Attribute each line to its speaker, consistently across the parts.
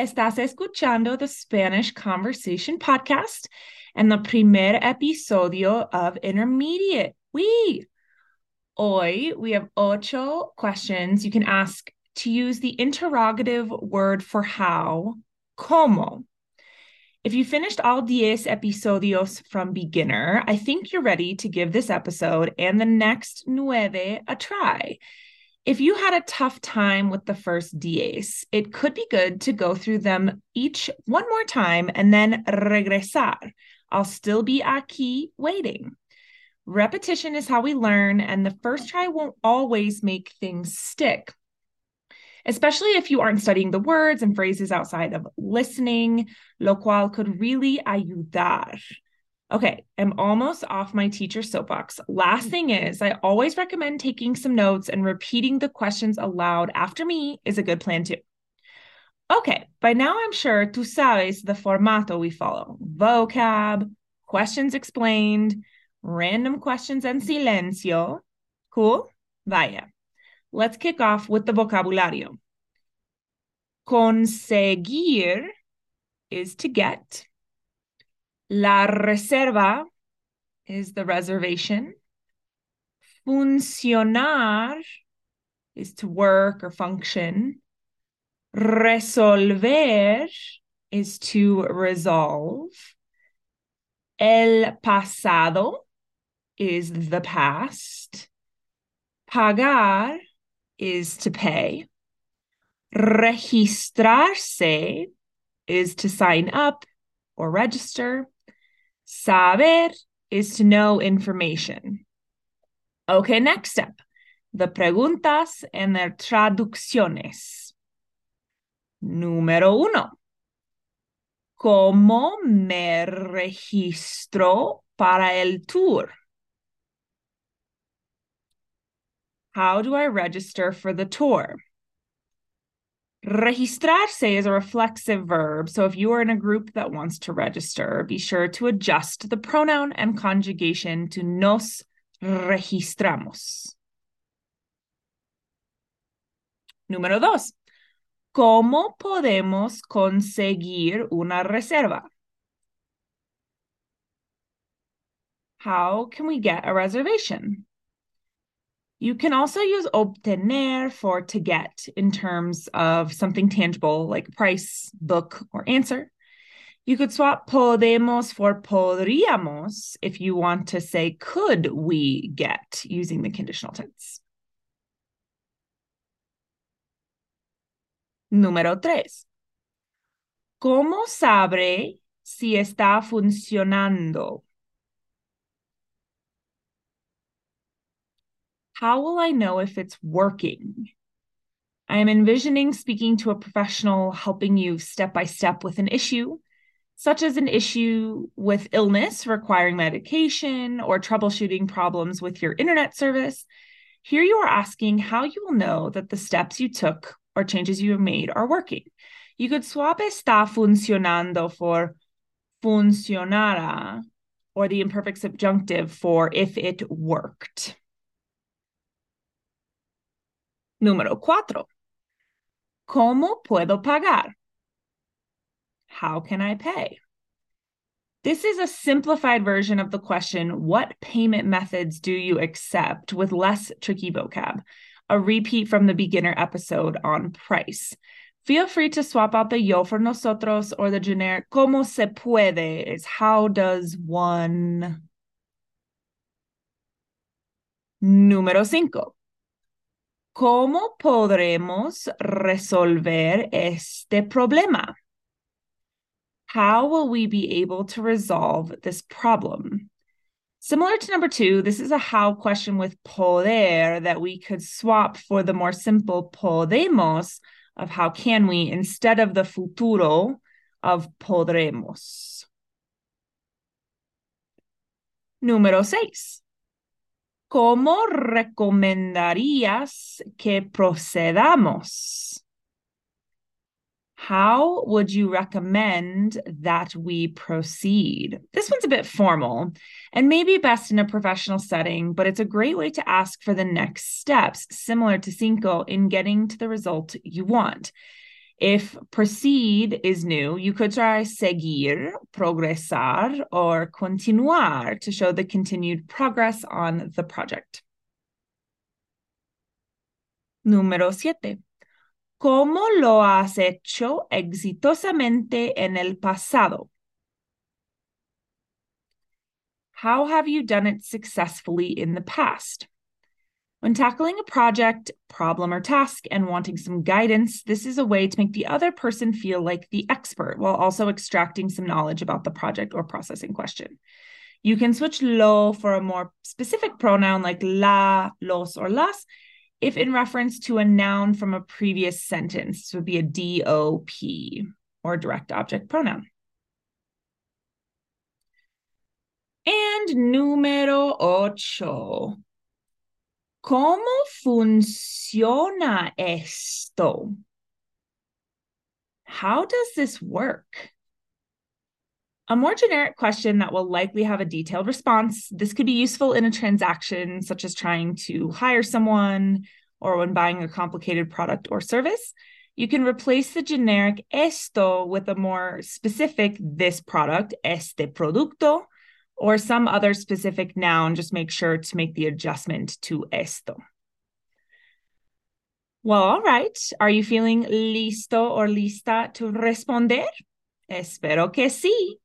Speaker 1: Estás escuchando the Spanish Conversation Podcast and the primer episodio of Intermediate. We. Hoy, we have ocho questions you can ask to use the interrogative word for how, como. If you finished all diez episodios from beginner, I think you're ready to give this episode and the next nueve a try. If you had a tough time with the first diez, it could be good to go through them each one more time and then regresar. I'll still be aquí waiting. Repetition is how we learn, and the first try won't always make things stick especially if you aren't studying the words and phrases outside of listening, lo cual could really ayudar. Okay, I'm almost off my teacher soapbox. Last thing is, I always recommend taking some notes and repeating the questions aloud after me is a good plan too. Okay, by now I'm sure tú sabes the formato we follow vocab, questions explained, random questions and silencio. Cool? Vaya. Let's kick off with the vocabulario. Conseguir is to get. La reserva is the reservation. Funcionar is to work or function. Resolver is to resolve. El pasado is the past. Pagar is to pay. Registrarse is to sign up or register. Saber is to know information. Okay, next step the preguntas and their traducciones. Número uno. ¿Cómo me registro para el tour? How do I register for the tour? Registrarse is a reflexive verb. So if you are in a group that wants to register, be sure to adjust the pronoun and conjugation to nos registramos. Número dos. ¿Cómo podemos conseguir una reserva? How can we get a reservation? You can also use obtener for to get in terms of something tangible like price, book, or answer. You could swap podemos for podríamos if you want to say could we get using the conditional tense. Número tres. ¿Cómo sabré si está funcionando? How will I know if it's working? I am envisioning speaking to a professional helping you step by step with an issue, such as an issue with illness requiring medication or troubleshooting problems with your internet service. Here you are asking how you will know that the steps you took or changes you have made are working. You could swap está funcionando for funcionara or the imperfect subjunctive for if it worked. Número cuatro. ¿Cómo puedo pagar? How can I pay? This is a simplified version of the question, What payment methods do you accept with less tricky vocab? A repeat from the beginner episode on price. Feel free to swap out the yo for nosotros or the generic como se puede is how does one. Número cinco. ¿Cómo podremos resolver este problema? How will we be able to resolve this problem? Similar to number two, this is a how question with poder that we could swap for the more simple podemos of how can we instead of the futuro of podremos. Número seis. ¿Cómo recomendarías que procedamos? How would you recommend that we proceed? This one's a bit formal and maybe best in a professional setting, but it's a great way to ask for the next steps, similar to Cinco, in getting to the result you want. If proceed is new, you could try seguir, progresar, or continuar to show the continued progress on the project. Número siete. ¿Cómo lo has hecho exitosamente en el pasado? How have you done it successfully in the past? When tackling a project, problem, or task and wanting some guidance, this is a way to make the other person feel like the expert while also extracting some knowledge about the project or process in question. You can switch lo for a more specific pronoun like la, los, or las if in reference to a noun from a previous sentence. This would be a DOP or direct object pronoun. And número ocho. ¿Cómo funciona esto? How does this work? A more generic question that will likely have a detailed response. This could be useful in a transaction, such as trying to hire someone or when buying a complicated product or service. You can replace the generic esto with a more specific this product, este producto, or some other specific noun, just make sure to make the adjustment to esto. Well, all right. Are you feeling listo or lista to responder? Espero que sí.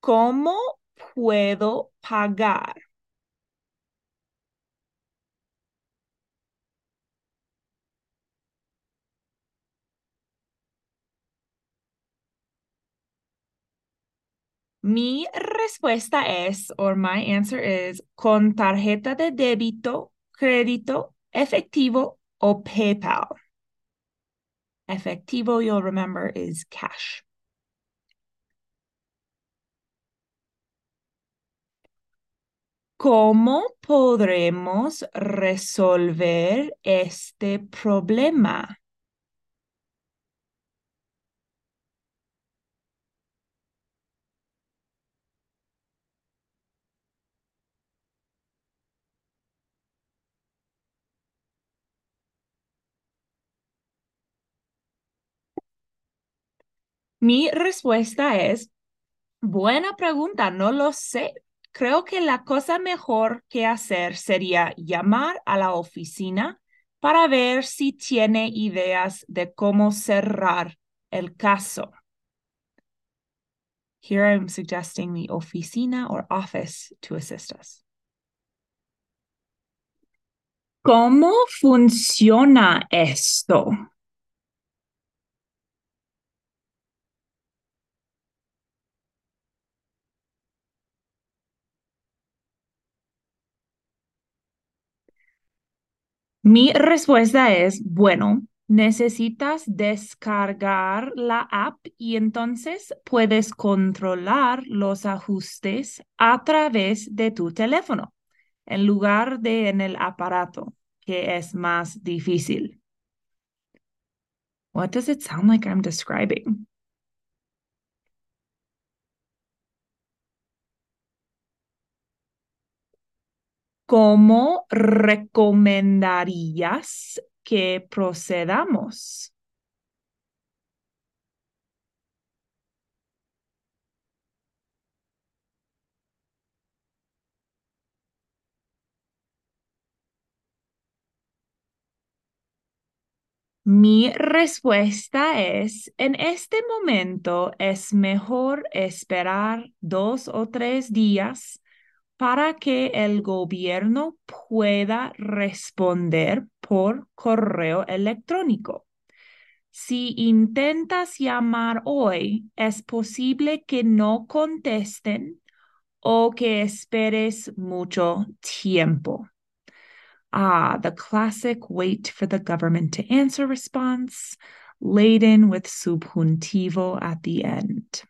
Speaker 1: ¿Cómo puedo pagar? Mi respuesta es, or my answer is, con tarjeta de débito, crédito, efectivo, o PayPal. Efectivo, you'll remember, is cash. ¿Cómo podremos resolver este problema? Mi respuesta es, buena pregunta, no lo sé. Creo que la cosa mejor que hacer sería llamar a la oficina para ver si tiene ideas de cómo cerrar el caso. Here I'm suggesting the oficina or office to assist us. ¿Cómo funciona esto? Mi respuesta es, bueno, necesitas descargar la app y entonces puedes controlar los ajustes a través de tu teléfono en lugar de en el aparato, que es más difícil. What does it sound like I'm describing? ¿Cómo recomendarías que procedamos? Mi respuesta es, en este momento es mejor esperar dos o tres días para que el gobierno pueda responder por correo electrónico. Si intentas llamar hoy, es posible que no contesten o que esperes mucho tiempo. Ah, the classic wait for the government to answer response, laden with subjuntivo at the end.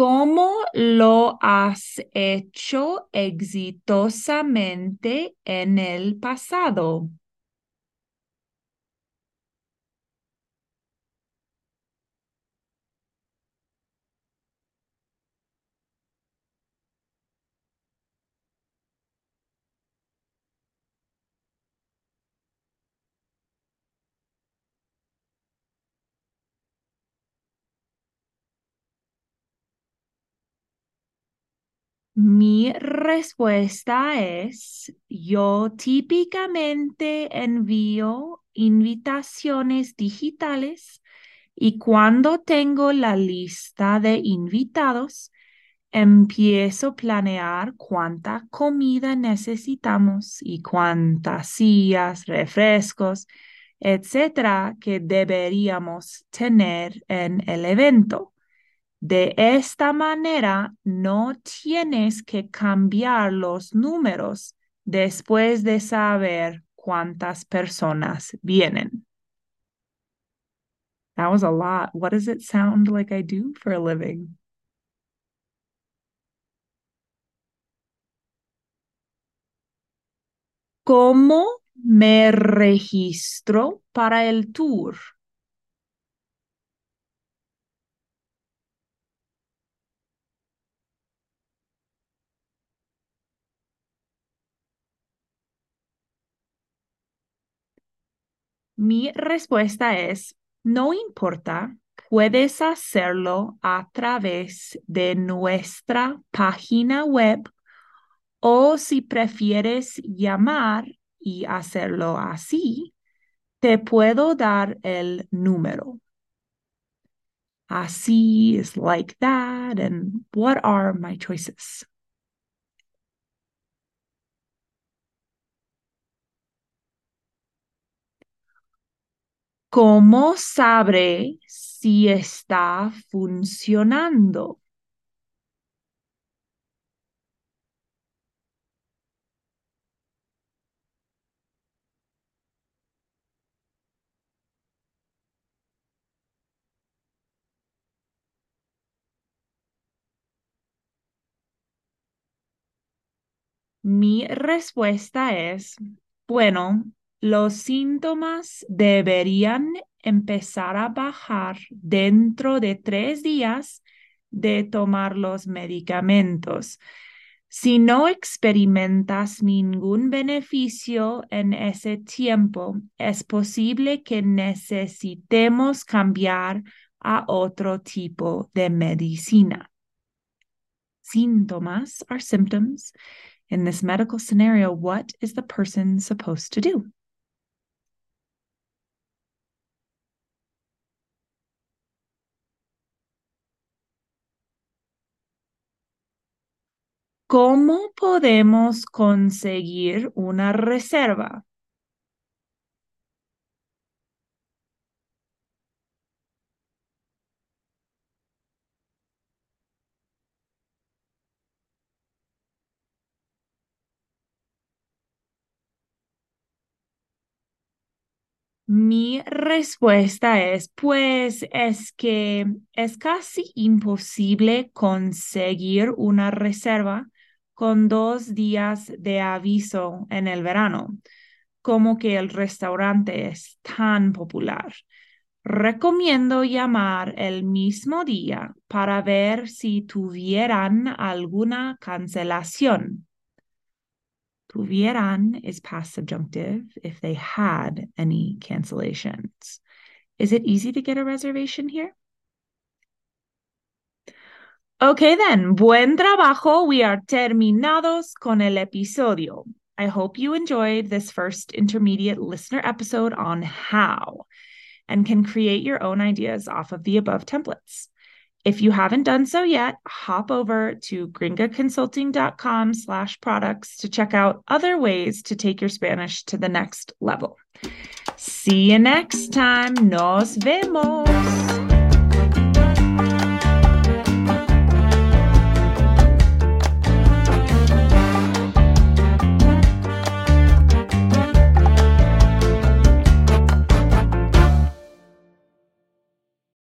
Speaker 1: ¿Cómo lo has hecho exitosamente en el pasado? Mi respuesta es, yo típicamente envío invitaciones digitales y cuando tengo la lista de invitados, empiezo a planear cuánta comida necesitamos y cuántas sillas, refrescos, etcétera, que deberíamos tener en el evento. De esta manera, no tienes que cambiar los números después de saber cuántas personas vienen. That was a lot. What does it sound like I do for a living? ¿Cómo me registro para el tour? Mi respuesta es, no importa, puedes hacerlo a través de nuestra página web o si prefieres llamar y hacerlo así, te puedo dar el número. Así is like that, and what are my choices? ¿Cómo sabré si está funcionando? Mi respuesta es, bueno, los síntomas deberían empezar a bajar dentro de tres días de tomar los medicamentos. Si no experimentas ningún beneficio en ese tiempo, es posible que necesitemos cambiar a otro tipo de medicina. Síntomas are symptoms in this medical scenario, what is the person supposed to do? ¿Cómo podemos conseguir una reserva? Mi respuesta es, pues es que es casi imposible conseguir una reserva con dos días de aviso en el verano, como que el restaurante es tan popular. Recomiendo llamar el mismo día para ver si tuvieran alguna cancelación. Tuvieran is past subjunctive if they had any cancellations. Is it easy to get a reservation here? Okay, then. Buen trabajo. We are terminados con el episodio. I hope you enjoyed this first intermediate listener episode on how and can create your own ideas off of the above templates. If you haven't done so yet, hop over to gringaconsulting.com slash products to check out other ways to take your Spanish to the next level. See you next time. Nos vemos.